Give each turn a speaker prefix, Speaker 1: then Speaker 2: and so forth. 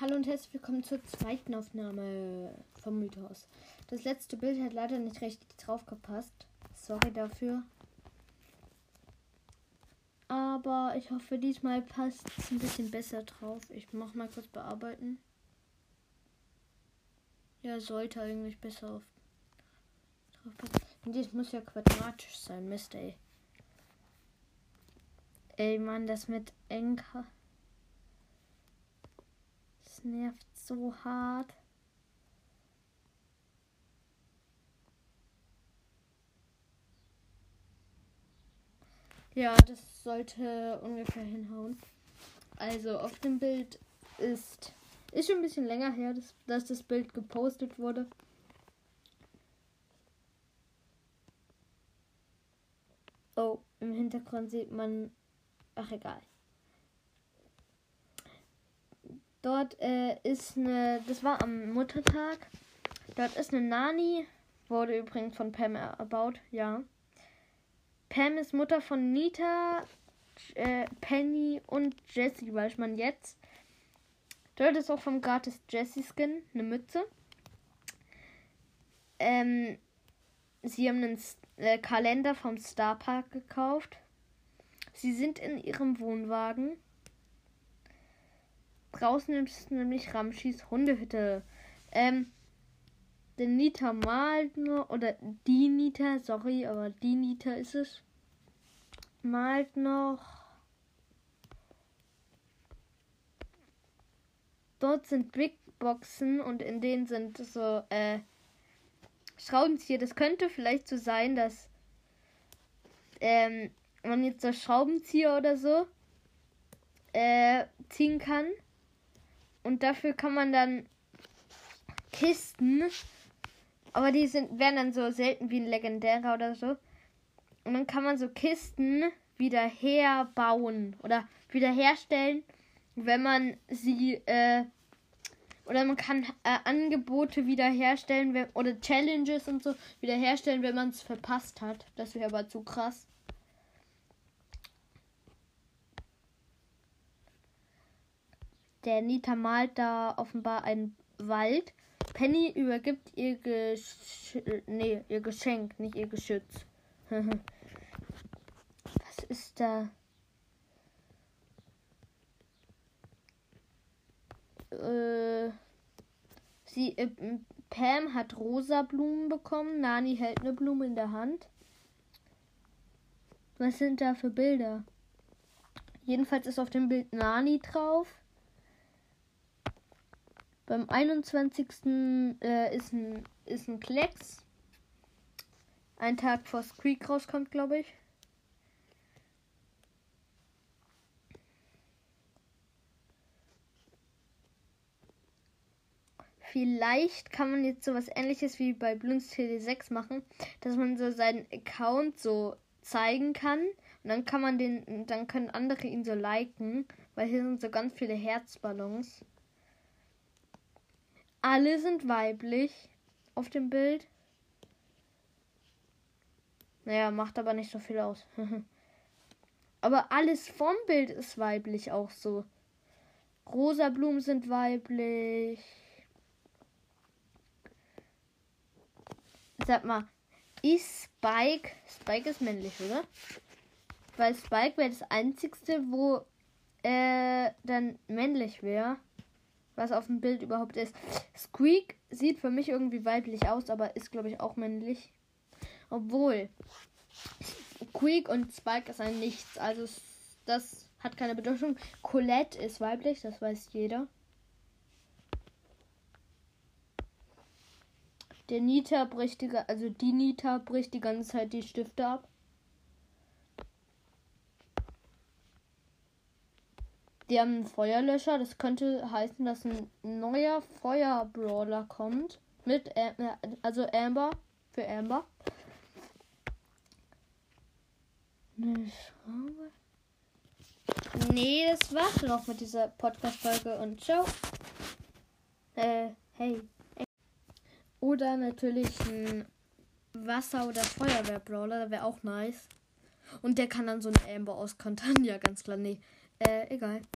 Speaker 1: Hallo und herzlich willkommen zur zweiten Aufnahme vom Mythos. Das letzte Bild hat leider nicht richtig drauf gepasst. Sorry dafür. Aber ich hoffe, diesmal passt es ein bisschen besser drauf. Ich mach mal kurz bearbeiten. Ja, sollte eigentlich besser auf drauf passen. Und das muss ja quadratisch sein, Mist, ey. Ey, Mann, das mit Enker. Nervt so hart. Ja, das sollte ungefähr hinhauen. Also auf dem Bild ist ist schon ein bisschen länger her, dass, dass das Bild gepostet wurde. Oh, im Hintergrund sieht man. Ach egal. Dort äh, ist eine. Das war am Muttertag. Dort ist eine Nani. Wurde übrigens von Pam erbaut, ja. Pam ist Mutter von Nita, äh, Penny und Jessie, weiß man jetzt. Dort ist auch vom gratis Jessie Skin eine Mütze. Ähm, sie haben einen äh, Kalender vom Star Park gekauft. Sie sind in ihrem Wohnwagen. Draußen ist nämlich Ramschis Hundehütte. Ähm, der Nita malt nur, oder die Nita, sorry, aber die Nita ist es, malt noch. Dort sind Big Boxen und in denen sind so äh, Schraubenzieher. Das könnte vielleicht so sein, dass ähm, man jetzt so Schraubenzieher oder so äh, ziehen kann. Und dafür kann man dann Kisten, aber die sind, werden dann so selten wie ein legendärer oder so. Und dann kann man so Kisten wieder herbauen oder wiederherstellen, wenn man sie äh, oder man kann äh, Angebote wiederherstellen wenn, oder Challenges und so wiederherstellen, wenn man es verpasst hat. Das wäre aber zu krass. Der Nita malt da offenbar einen Wald. Penny übergibt ihr, Gesch nee, ihr Geschenk, nicht ihr Geschütz. Was ist da? Äh, sie, äh, Pam hat rosa Blumen bekommen. Nani hält eine Blume in der Hand. Was sind da für Bilder? Jedenfalls ist auf dem Bild Nani drauf. Beim 21. Äh, ist, ein, ist ein Klecks. Ein Tag vor Squeak rauskommt, glaube ich. Vielleicht kann man jetzt sowas ähnliches wie bei Bloons TD6 machen, dass man so seinen Account so zeigen kann und dann kann man den, dann können andere ihn so liken, weil hier sind so ganz viele Herzballons. Alle sind weiblich auf dem Bild. Naja, macht aber nicht so viel aus. aber alles vom Bild ist weiblich auch so. Rosa Blumen sind weiblich. Sag mal, ist Spike. Spike ist männlich, oder? Weil Spike wäre das einzigste, wo äh, dann männlich wäre was auf dem Bild überhaupt ist. Squeak sieht für mich irgendwie weiblich aus, aber ist, glaube ich, auch männlich. Obwohl, Squeak und Spike ist ein Nichts. Also, das hat keine Bedeutung. Colette ist weiblich, das weiß jeder. Der Nita bricht die, also die Nita bricht die ganze Zeit die Stifte ab. Die haben einen Feuerlöscher. Das könnte heißen, dass ein neuer Feuerbrawler kommt. Mit, äh, also Amber. Für Amber. Eine Schraube. Nee, das war's noch mit dieser Podcast-Folge und ciao. Äh, hey. Oder natürlich ein Wasser- oder Feuerwehr-Brawler, wäre auch nice. Und der kann dann so eine Amber auskontern. Ja, ganz klar. Nee, äh, egal.